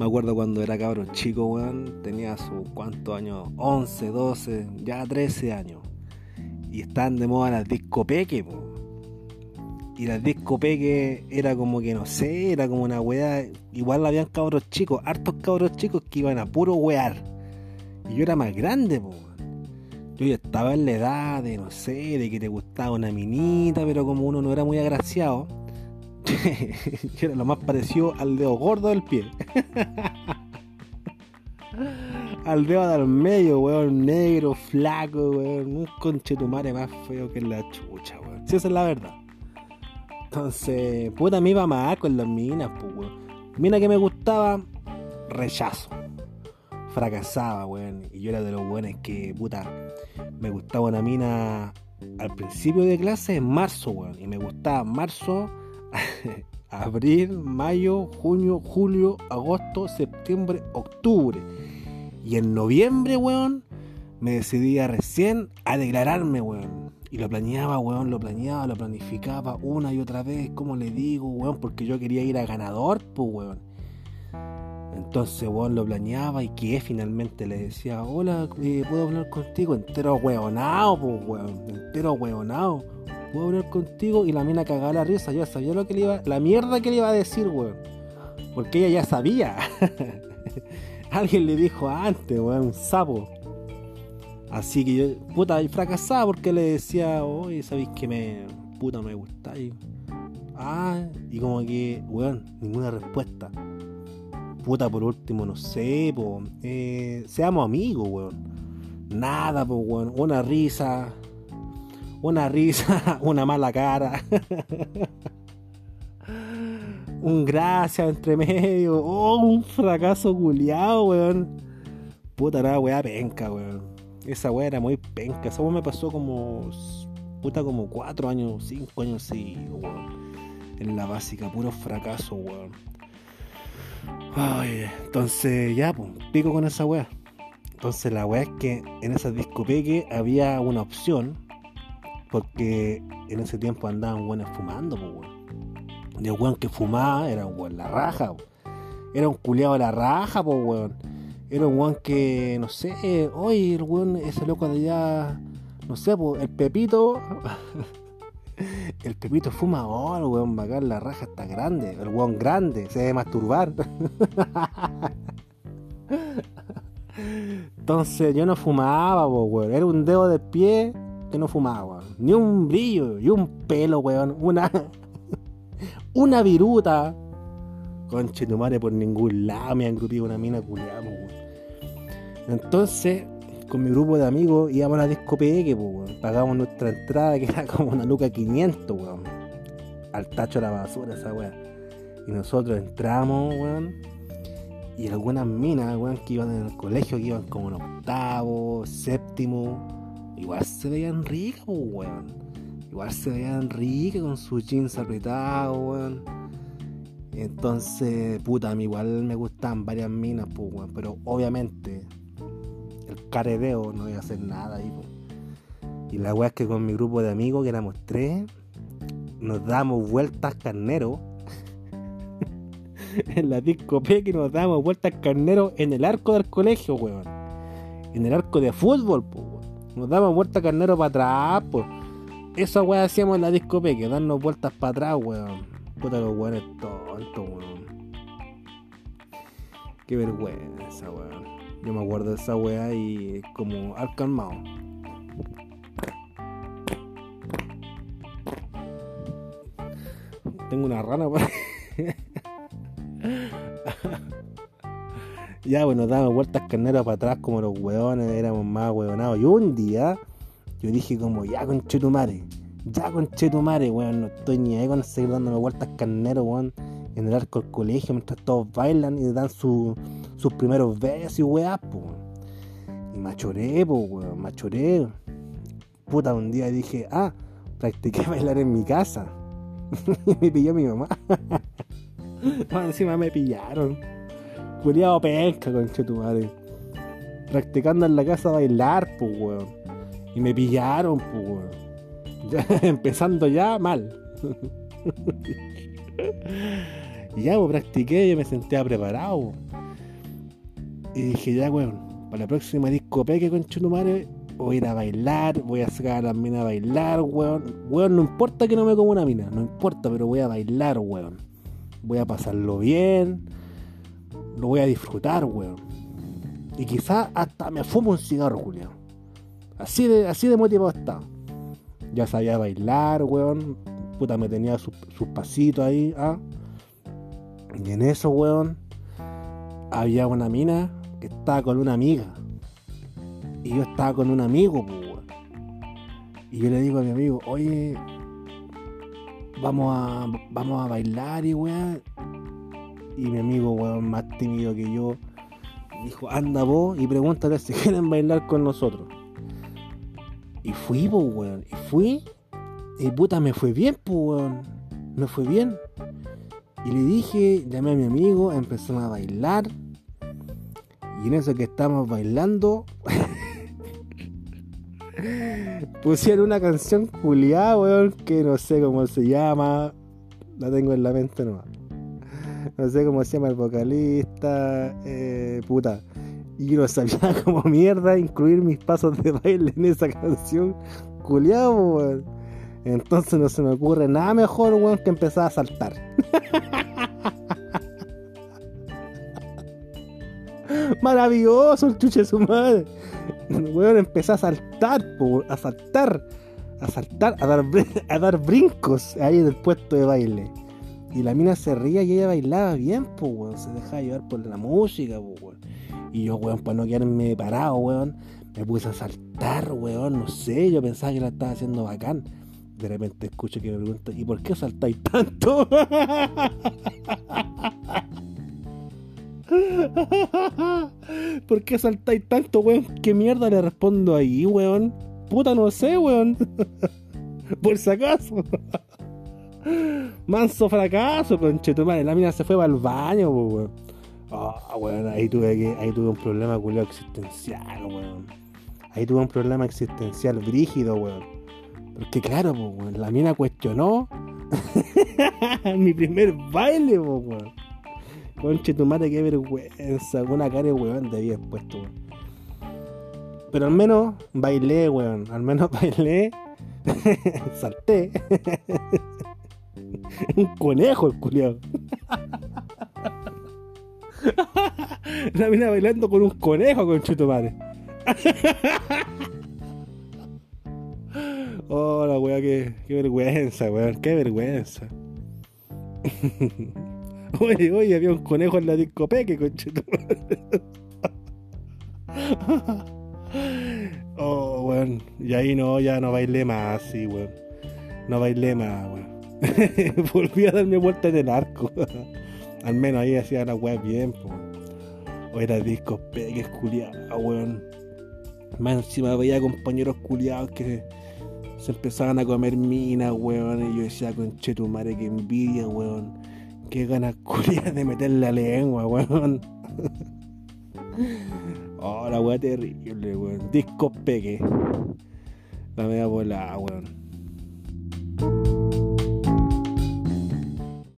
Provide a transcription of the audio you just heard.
Me acuerdo cuando era cabrón chico, weón, tenía sus cuántos años, 11, 12, ya 13 años. Y estaban de moda las discopeques, po. Y las discopeques era como que no sé, era como una weá. Igual habían cabros chicos, hartos cabros chicos que iban a puro wear. Y yo era más grande, po. Yo ya estaba en la edad de, no sé, de que te gustaba una minita, pero como uno no era muy agraciado, yo era lo más parecido al dedo gordo del pie. al dedo del medio, weón, negro, flaco, weón, un conchetumare más feo que la chucha, weón. Si esa es la verdad. Entonces, puta, me iba más con las minas, pues, weón. Mina que me gustaba, rechazo fracasaba, weón. Y yo era de los buenos que, puta, me gustaba una mina al principio de clase en marzo, weón. Y me gustaba marzo, abril, mayo, junio, julio, agosto, septiembre, octubre. Y en noviembre, weón, me decidía recién a declararme, weón. Y lo planeaba, weón, lo planeaba, lo planificaba una y otra vez, como le digo, weón, porque yo quería ir a ganador, pues, weón. Entonces, weón, lo planeaba y que finalmente le decía, hola, eh, ¿puedo hablar contigo? Entero weonado, pues, weón, entero weonado. ¿Puedo hablar contigo? Y la mina cagaba la risa, yo sabía lo que le iba, la mierda que le iba a decir, weón. Porque ella ya sabía. Alguien le dijo antes, weón, un sapo. Así que yo, puta, fracasaba porque le decía, oye, ¿sabéis que me, puta, me gustáis? Ah, y como que, weón, ninguna respuesta puta, por último, no sé, po, eh, seamos amigos, weón. Nada, pues, weón. Una risa, una risa, una mala cara. un gracias entre medio. Oh, un fracaso culiado, weón. Puta, la weá penca, weón. Esa weá era muy penca. Esa weá me pasó como. Puta, como cuatro años, cinco años, sí, weón. En la básica, puro fracaso, weón. Ay, entonces ya, pues, pico con esa weá. Entonces la weá es que en esas discopeques había una opción, porque en ese tiempo andaban buenos fumando, pues weón. Y el weón que fumaba era un weón la raja, Era un culiado la raja, pues weón. Era un weón que, no sé, hoy el weón, ese loco de allá, no sé, pues el Pepito. El Pepito fuma el weón, bacán, la raja está grande. El weón grande, se debe masturbar. Entonces yo no fumaba, weón. Era un dedo de pie que no fumaba, Ni un brillo, y un pelo, weón. Una. una viruta. Conche tu madre por ningún lado me han grupido una mina culiada, weón. Entonces, con mi grupo de amigos íbamos a la disco pues, Pagábamos nuestra entrada, que era como una luca 500, weón. Al tacho de la basura, esa weón. Y nosotros entramos, weón. Y algunas minas, weón, que iban en el colegio, que iban como en octavo, séptimo, igual se veían ricas, pues, weón. Igual se veían ricas con sus jeans apretados, weón. Entonces, puta, a mí igual me gustan varias minas, pues, weón. Pero obviamente el caredeo, no voy a hacer nada ahí. Y la weá es que con mi grupo de amigos, que éramos tres, nos damos vueltas carnero. en la discoteca y nos damos vueltas carnero en el arco del colegio, weón. En el arco de fútbol, pues, Nos damos vueltas carnero para atrás, pues. Esa weá hacíamos en la discoteca, darnos vueltas para atrás, weón. Puta los weones tontos, weón. Qué vergüenza, weón. Yo me acuerdo de esa weá y como al calmado. Tengo una rana por ya, bueno, damos vueltas carneras para atrás como los weones, éramos más weonados. Y un día, yo dije como, ya con Chetumare, ya con Chetumare, weón, no estoy ni ahí con seguir dándome vueltas carneros, weón en el arco del colegio mientras todos bailan y dan sus primeros besos y weá. Y machoré, pues, weón, machoré. Puta, un día dije, ah, practiqué bailar en mi casa. y me pilló mi mamá. encima me pillaron. Culiado pesca, concha tu madre. Practicando en la casa bailar, pues, weón. Y me pillaron, pues, weón. Empezando ya mal. Y ya, pues, practiqué, yo me sentía preparado. Y dije, ya, weón, para la próxima disco peque con Chutumare, voy a ir a bailar, voy a sacar a las minas a bailar, weón. Weón, no importa que no me como una mina, no importa, pero voy a bailar, weón. Voy a pasarlo bien, lo voy a disfrutar, weón. Y quizás hasta me fumo un cigarro, Julián. Así de, así de motivado estaba. Ya sabía bailar, weón. Puta, me tenía sus, pasitos ahí, ¿ah? Y en eso, weón, había una mina que estaba con una amiga. Y yo estaba con un amigo, weón. Y yo le digo a mi amigo, oye, vamos a, vamos a bailar y weón. Y mi amigo, weón, más tímido que yo, dijo, anda vos y pregúntale si quieren bailar con nosotros. Y fui, pues, weón. Y fui. Y puta, me fue bien, pues, weón. Me fue bien. Y le dije, llamé a mi amigo, empezamos a bailar. Y en eso que estamos bailando, pusieron una canción culiada, weón, que no sé cómo se llama. La tengo en la mente nomás. No sé cómo se llama el vocalista. Eh, puta. Y yo no sabía como mierda incluir mis pasos de baile en esa canción. Culiado, weón. Entonces no se me ocurre nada mejor, weón, que empezar a saltar. Maravilloso el chuche de su madre. Weón, empecé a saltar, a saltar, a saltar, a dar, a dar brincos ahí en el puesto de baile. Y la mina se ría y ella bailaba bien, pues, weón. Se dejaba llevar por la música, pues, weón. Y yo, weón, para no quedarme parado, weón, me puse a saltar, weón. No sé, yo pensaba que la estaba haciendo bacán. De repente escucho que me pregunta, ¿y por qué saltáis tanto? ¿Por qué saltáis tanto, weón? ¿Qué mierda le respondo ahí, weón? Puta, no sé, weón. Por si acaso. Manso fracaso, conchetumare. La mina se fue para el baño, weón. Ah, weón, ahí tuve que, ahí tuve un problema culiado existencial, weón. Ahí tuve un problema existencial brígido, weón. Porque claro, weón, la mina cuestionó mi primer baile, weón. Conche tu madre, qué vergüenza. Una cara de weón te había puesto, weón. Pero al menos bailé, weón. Al menos bailé. Salté. Un conejo el culiado. La mina bailando con un conejo, con madre. Oh, la weá, qué, qué vergüenza, weón. Qué vergüenza. Oye, oye, había un conejo en la discopeque, conchito. oh, weón. Y ahí no, ya no bailé más, sí, weón. No bailé más, weón. Volví a darme vuelta en el arco. Al menos ahí hacía la weá bien. O era discos peques culiados, weón. Más encima veía compañeros culiados que se empezaban a comer minas, weón. Y yo decía, conche tu madre, que envidia, weón. Qué ganas culiadas de meterle la lengua, weón. oh, la weá terrible, weón. Discos peques. La media volada, weón.